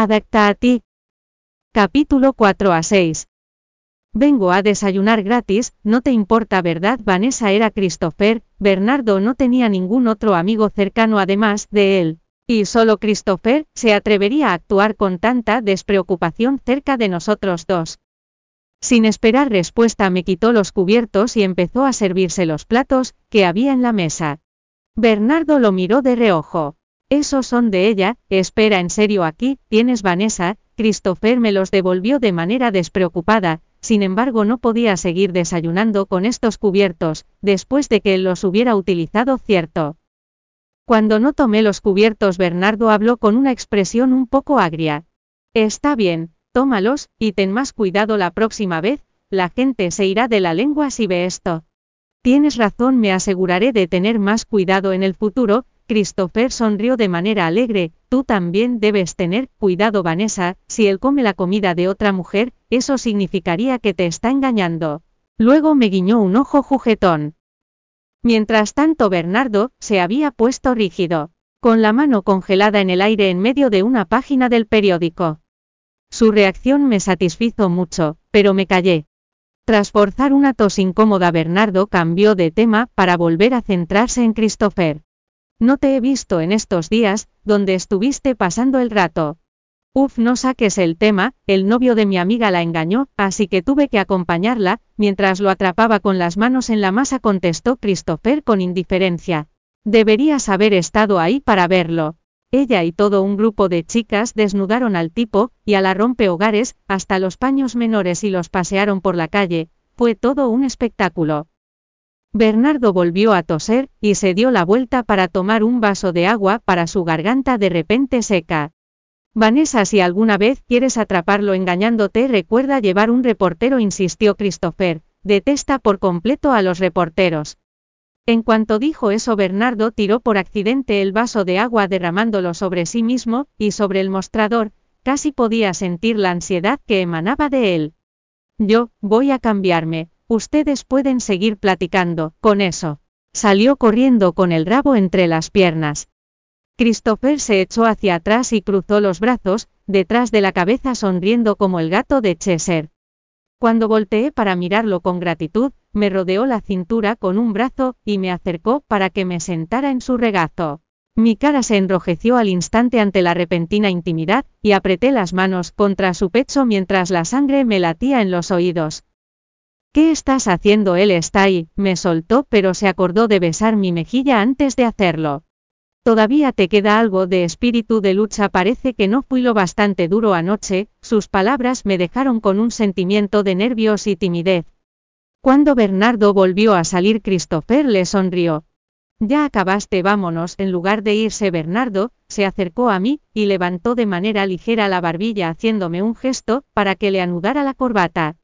Adapta a ti. Capítulo 4 a 6. Vengo a desayunar gratis, no te importa verdad Vanessa era Christopher, Bernardo no tenía ningún otro amigo cercano además de él. Y solo Christopher se atrevería a actuar con tanta despreocupación cerca de nosotros dos. Sin esperar respuesta me quitó los cubiertos y empezó a servirse los platos que había en la mesa. Bernardo lo miró de reojo. Esos son de ella, espera en serio aquí, tienes Vanessa, Christopher me los devolvió de manera despreocupada, sin embargo no podía seguir desayunando con estos cubiertos, después de que los hubiera utilizado cierto. Cuando no tomé los cubiertos Bernardo habló con una expresión un poco agria. Está bien, tómalos, y ten más cuidado la próxima vez, la gente se irá de la lengua si ve esto. Tienes razón, me aseguraré de tener más cuidado en el futuro, Christopher sonrió de manera alegre, tú también debes tener cuidado Vanessa, si él come la comida de otra mujer, eso significaría que te está engañando. Luego me guiñó un ojo juguetón. Mientras tanto Bernardo, se había puesto rígido, con la mano congelada en el aire en medio de una página del periódico. Su reacción me satisfizo mucho, pero me callé. Tras forzar una tos incómoda Bernardo cambió de tema para volver a centrarse en Christopher. No te he visto en estos días, donde estuviste pasando el rato. Uf, no saques el tema, el novio de mi amiga la engañó, así que tuve que acompañarla, mientras lo atrapaba con las manos en la masa contestó Christopher con indiferencia. Deberías haber estado ahí para verlo. Ella y todo un grupo de chicas desnudaron al tipo, y a la rompehogares, hasta los paños menores y los pasearon por la calle, fue todo un espectáculo. Bernardo volvió a toser, y se dio la vuelta para tomar un vaso de agua para su garganta de repente seca. Vanessa, si alguna vez quieres atraparlo engañándote, recuerda llevar un reportero, insistió Christopher, detesta por completo a los reporteros. En cuanto dijo eso, Bernardo tiró por accidente el vaso de agua derramándolo sobre sí mismo, y sobre el mostrador, casi podía sentir la ansiedad que emanaba de él. Yo, voy a cambiarme, ustedes pueden seguir platicando, con eso. Salió corriendo con el rabo entre las piernas. Christopher se echó hacia atrás y cruzó los brazos, detrás de la cabeza sonriendo como el gato de Cheshire. Cuando volteé para mirarlo con gratitud, me rodeó la cintura con un brazo, y me acercó para que me sentara en su regazo. Mi cara se enrojeció al instante ante la repentina intimidad, y apreté las manos contra su pecho mientras la sangre me latía en los oídos. ¿Qué estás haciendo? Él está ahí, me soltó pero se acordó de besar mi mejilla antes de hacerlo. Todavía te queda algo de espíritu de lucha, parece que no fui lo bastante duro anoche, sus palabras me dejaron con un sentimiento de nervios y timidez. Cuando Bernardo volvió a salir, Christopher le sonrió. Ya acabaste, vámonos. En lugar de irse Bernardo, se acercó a mí, y levantó de manera ligera la barbilla haciéndome un gesto, para que le anudara la corbata.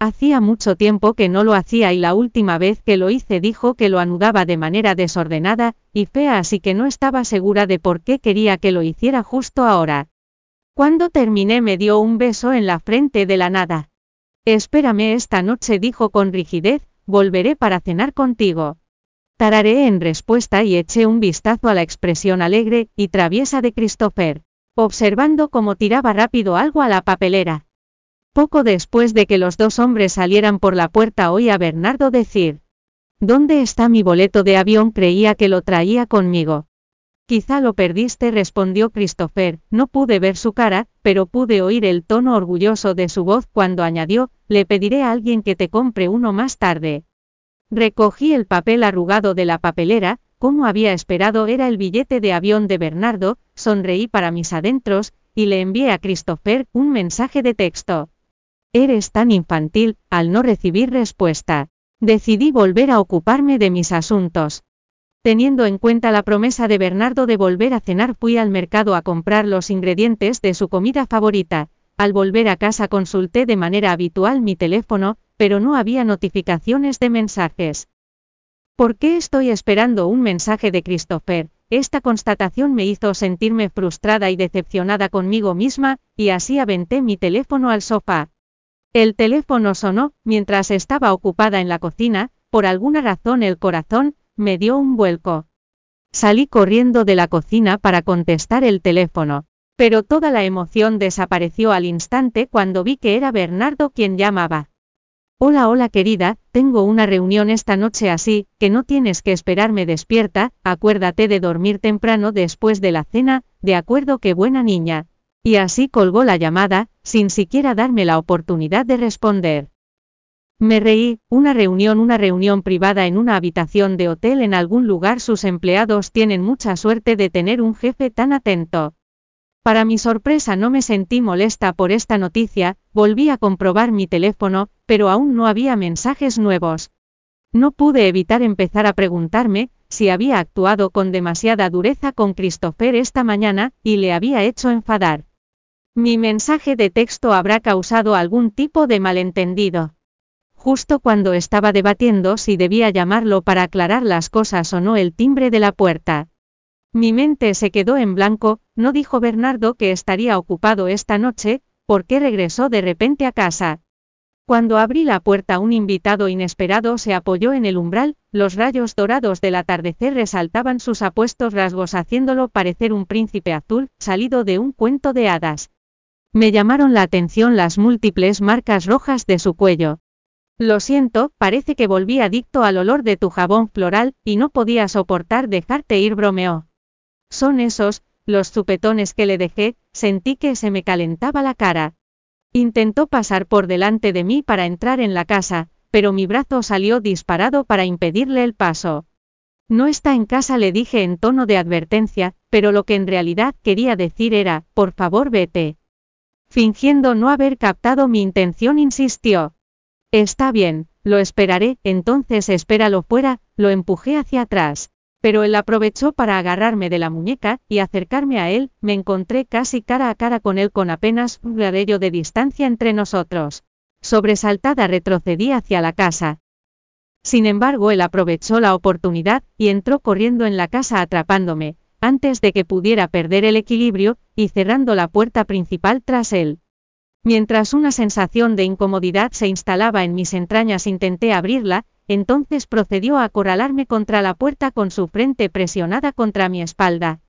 Hacía mucho tiempo que no lo hacía y la última vez que lo hice dijo que lo anudaba de manera desordenada y fea así que no estaba segura de por qué quería que lo hiciera justo ahora. Cuando terminé me dio un beso en la frente de la nada. Espérame esta noche dijo con rigidez, volveré para cenar contigo. Tararé en respuesta y eché un vistazo a la expresión alegre y traviesa de Christopher, observando cómo tiraba rápido algo a la papelera. Poco después de que los dos hombres salieran por la puerta oí a Bernardo decir, ¿Dónde está mi boleto de avión? Creía que lo traía conmigo. Quizá lo perdiste, respondió Christopher, no pude ver su cara, pero pude oír el tono orgulloso de su voz cuando añadió, le pediré a alguien que te compre uno más tarde. Recogí el papel arrugado de la papelera, como había esperado era el billete de avión de Bernardo, sonreí para mis adentros, y le envié a Christopher un mensaje de texto. Eres tan infantil, al no recibir respuesta. Decidí volver a ocuparme de mis asuntos. Teniendo en cuenta la promesa de Bernardo de volver a cenar, fui al mercado a comprar los ingredientes de su comida favorita. Al volver a casa consulté de manera habitual mi teléfono, pero no había notificaciones de mensajes. ¿Por qué estoy esperando un mensaje de Christopher? Esta constatación me hizo sentirme frustrada y decepcionada conmigo misma, y así aventé mi teléfono al sofá. El teléfono sonó, mientras estaba ocupada en la cocina, por alguna razón el corazón, me dio un vuelco. Salí corriendo de la cocina para contestar el teléfono. Pero toda la emoción desapareció al instante cuando vi que era Bernardo quien llamaba. Hola, hola querida, tengo una reunión esta noche así, que no tienes que esperarme despierta, acuérdate de dormir temprano después de la cena, de acuerdo que buena niña. Y así colgó la llamada, sin siquiera darme la oportunidad de responder. Me reí, una reunión, una reunión privada en una habitación de hotel en algún lugar. Sus empleados tienen mucha suerte de tener un jefe tan atento. Para mi sorpresa no me sentí molesta por esta noticia, volví a comprobar mi teléfono, pero aún no había mensajes nuevos. No pude evitar empezar a preguntarme, si había actuado con demasiada dureza con Christopher esta mañana, y le había hecho enfadar. Mi mensaje de texto habrá causado algún tipo de malentendido. Justo cuando estaba debatiendo si debía llamarlo para aclarar las cosas o no el timbre de la puerta. Mi mente se quedó en blanco, no dijo Bernardo que estaría ocupado esta noche, ¿por qué regresó de repente a casa? Cuando abrí la puerta un invitado inesperado se apoyó en el umbral, los rayos dorados del atardecer resaltaban sus apuestos rasgos haciéndolo parecer un príncipe azul, salido de un cuento de hadas. Me llamaron la atención las múltiples marcas rojas de su cuello. Lo siento, parece que volví adicto al olor de tu jabón floral, y no podía soportar dejarte ir, bromeó. Son esos, los chupetones que le dejé, sentí que se me calentaba la cara. Intentó pasar por delante de mí para entrar en la casa, pero mi brazo salió disparado para impedirle el paso. No está en casa, le dije en tono de advertencia, pero lo que en realidad quería decir era, por favor vete. Fingiendo no haber captado mi intención, insistió. Está bien, lo esperaré, entonces espéralo fuera, lo empujé hacia atrás. Pero él aprovechó para agarrarme de la muñeca, y acercarme a él, me encontré casi cara a cara con él con apenas un gradillo de distancia entre nosotros. Sobresaltada retrocedí hacia la casa. Sin embargo, él aprovechó la oportunidad, y entró corriendo en la casa atrapándome, antes de que pudiera perder el equilibrio, y cerrando la puerta principal tras él. Mientras una sensación de incomodidad se instalaba en mis entrañas intenté abrirla, entonces procedió a acorralarme contra la puerta con su frente presionada contra mi espalda.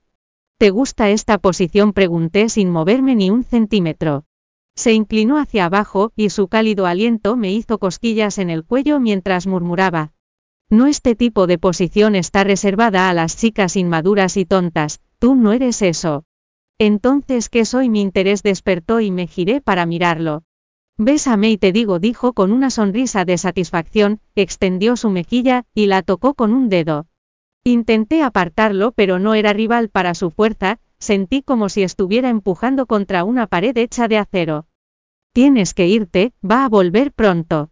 ¿Te gusta esta posición? pregunté sin moverme ni un centímetro. Se inclinó hacia abajo, y su cálido aliento me hizo cosquillas en el cuello mientras murmuraba, no este tipo de posición está reservada a las chicas inmaduras y tontas, tú no eres eso. Entonces, ¿qué soy? Mi interés despertó y me giré para mirarlo. Bésame y te digo, dijo con una sonrisa de satisfacción, extendió su mejilla, y la tocó con un dedo. Intenté apartarlo, pero no era rival para su fuerza, sentí como si estuviera empujando contra una pared hecha de acero. Tienes que irte, va a volver pronto.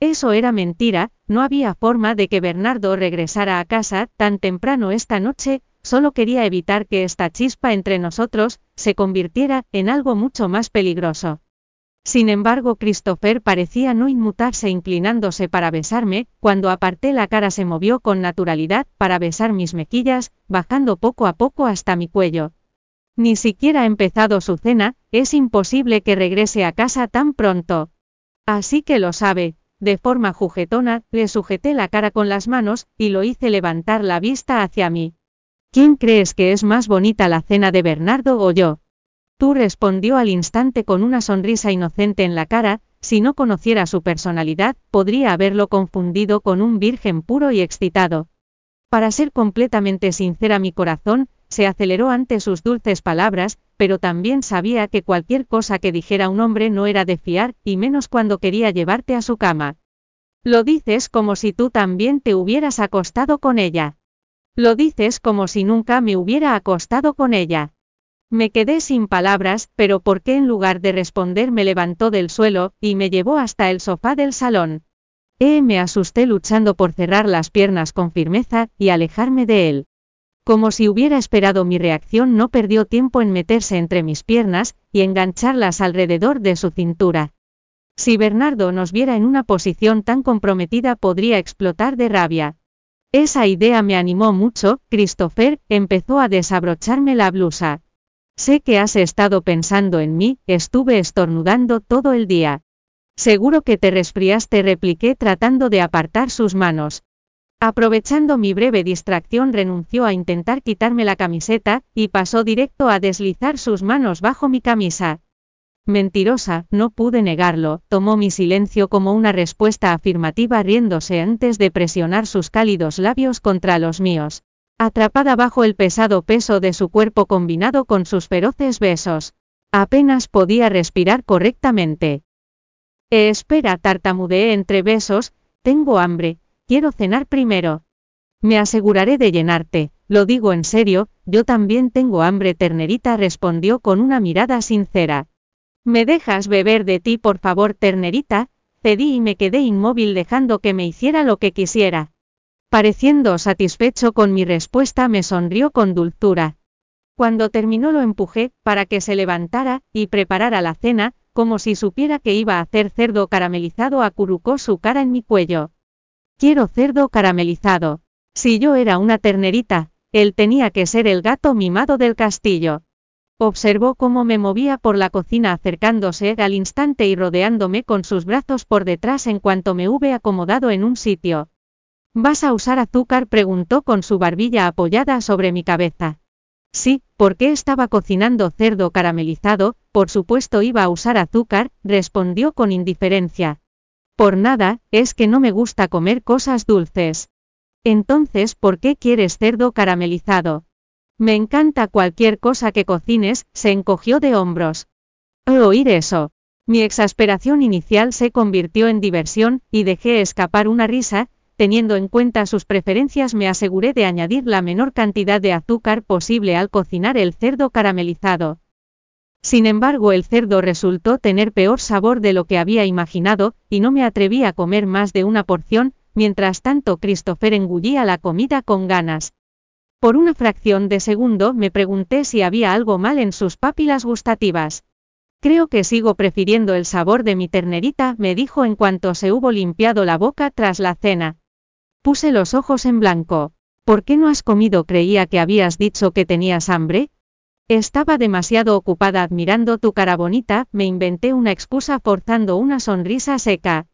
Eso era mentira, no había forma de que Bernardo regresara a casa tan temprano esta noche, solo quería evitar que esta chispa entre nosotros se convirtiera en algo mucho más peligroso. Sin embargo, Christopher parecía no inmutarse inclinándose para besarme, cuando aparté la cara se movió con naturalidad para besar mis mejillas, bajando poco a poco hasta mi cuello. Ni siquiera ha empezado su cena, es imposible que regrese a casa tan pronto. Así que lo sabe, de forma juguetona, le sujeté la cara con las manos, y lo hice levantar la vista hacia mí. ¿Quién crees que es más bonita la cena de Bernardo o yo? Tú respondió al instante con una sonrisa inocente en la cara, si no conociera su personalidad, podría haberlo confundido con un virgen puro y excitado. Para ser completamente sincera mi corazón, se aceleró ante sus dulces palabras, pero también sabía que cualquier cosa que dijera un hombre no era de fiar, y menos cuando quería llevarte a su cama. Lo dices como si tú también te hubieras acostado con ella. Lo dices como si nunca me hubiera acostado con ella. Me quedé sin palabras, pero ¿por qué en lugar de responder me levantó del suelo, y me llevó hasta el sofá del salón? Eh, me asusté luchando por cerrar las piernas con firmeza, y alejarme de él. Como si hubiera esperado mi reacción, no perdió tiempo en meterse entre mis piernas y engancharlas alrededor de su cintura. Si Bernardo nos viera en una posición tan comprometida podría explotar de rabia. Esa idea me animó mucho, Christopher empezó a desabrocharme la blusa. Sé que has estado pensando en mí, estuve estornudando todo el día. Seguro que te resfriaste, repliqué tratando de apartar sus manos. Aprovechando mi breve distracción renunció a intentar quitarme la camiseta, y pasó directo a deslizar sus manos bajo mi camisa. Mentirosa, no pude negarlo, tomó mi silencio como una respuesta afirmativa riéndose antes de presionar sus cálidos labios contra los míos. Atrapada bajo el pesado peso de su cuerpo combinado con sus feroces besos. Apenas podía respirar correctamente. Eh, espera, tartamudeé entre besos, tengo hambre, quiero cenar primero. Me aseguraré de llenarte, lo digo en serio, yo también tengo hambre, ternerita respondió con una mirada sincera. ¿Me dejas beber de ti por favor, ternerita? Cedí y me quedé inmóvil dejando que me hiciera lo que quisiera. Pareciendo satisfecho con mi respuesta me sonrió con dulzura. Cuando terminó lo empujé, para que se levantara, y preparara la cena, como si supiera que iba a hacer cerdo caramelizado acurrucó su cara en mi cuello. Quiero cerdo caramelizado. Si yo era una ternerita, él tenía que ser el gato mimado del castillo. Observó cómo me movía por la cocina acercándose al instante y rodeándome con sus brazos por detrás en cuanto me hube acomodado en un sitio. ¿Vas a usar azúcar? preguntó con su barbilla apoyada sobre mi cabeza. Sí, porque estaba cocinando cerdo caramelizado, por supuesto iba a usar azúcar, respondió con indiferencia. Por nada, es que no me gusta comer cosas dulces. Entonces, ¿por qué quieres cerdo caramelizado? Me encanta cualquier cosa que cocines, se encogió de hombros. Oír eso, mi exasperación inicial se convirtió en diversión, y dejé escapar una risa, teniendo en cuenta sus preferencias me aseguré de añadir la menor cantidad de azúcar posible al cocinar el cerdo caramelizado. Sin embargo, el cerdo resultó tener peor sabor de lo que había imaginado, y no me atreví a comer más de una porción, mientras tanto Christopher engullía la comida con ganas. Por una fracción de segundo me pregunté si había algo mal en sus papilas gustativas. Creo que sigo prefiriendo el sabor de mi ternerita, me dijo en cuanto se hubo limpiado la boca tras la cena. Puse los ojos en blanco. ¿Por qué no has comido? Creía que habías dicho que tenías hambre. Estaba demasiado ocupada admirando tu cara bonita, me inventé una excusa forzando una sonrisa seca.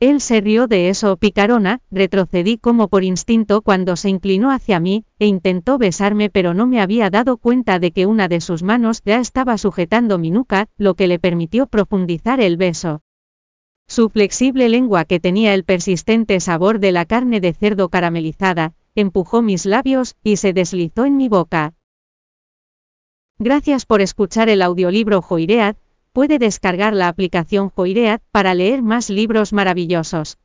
Él se rió de eso, picarona, retrocedí como por instinto cuando se inclinó hacia mí, e intentó besarme pero no me había dado cuenta de que una de sus manos ya estaba sujetando mi nuca, lo que le permitió profundizar el beso. Su flexible lengua que tenía el persistente sabor de la carne de cerdo caramelizada, empujó mis labios, y se deslizó en mi boca. Gracias por escuchar el audiolibro Joiread, puede descargar la aplicación Joiread para leer más libros maravillosos.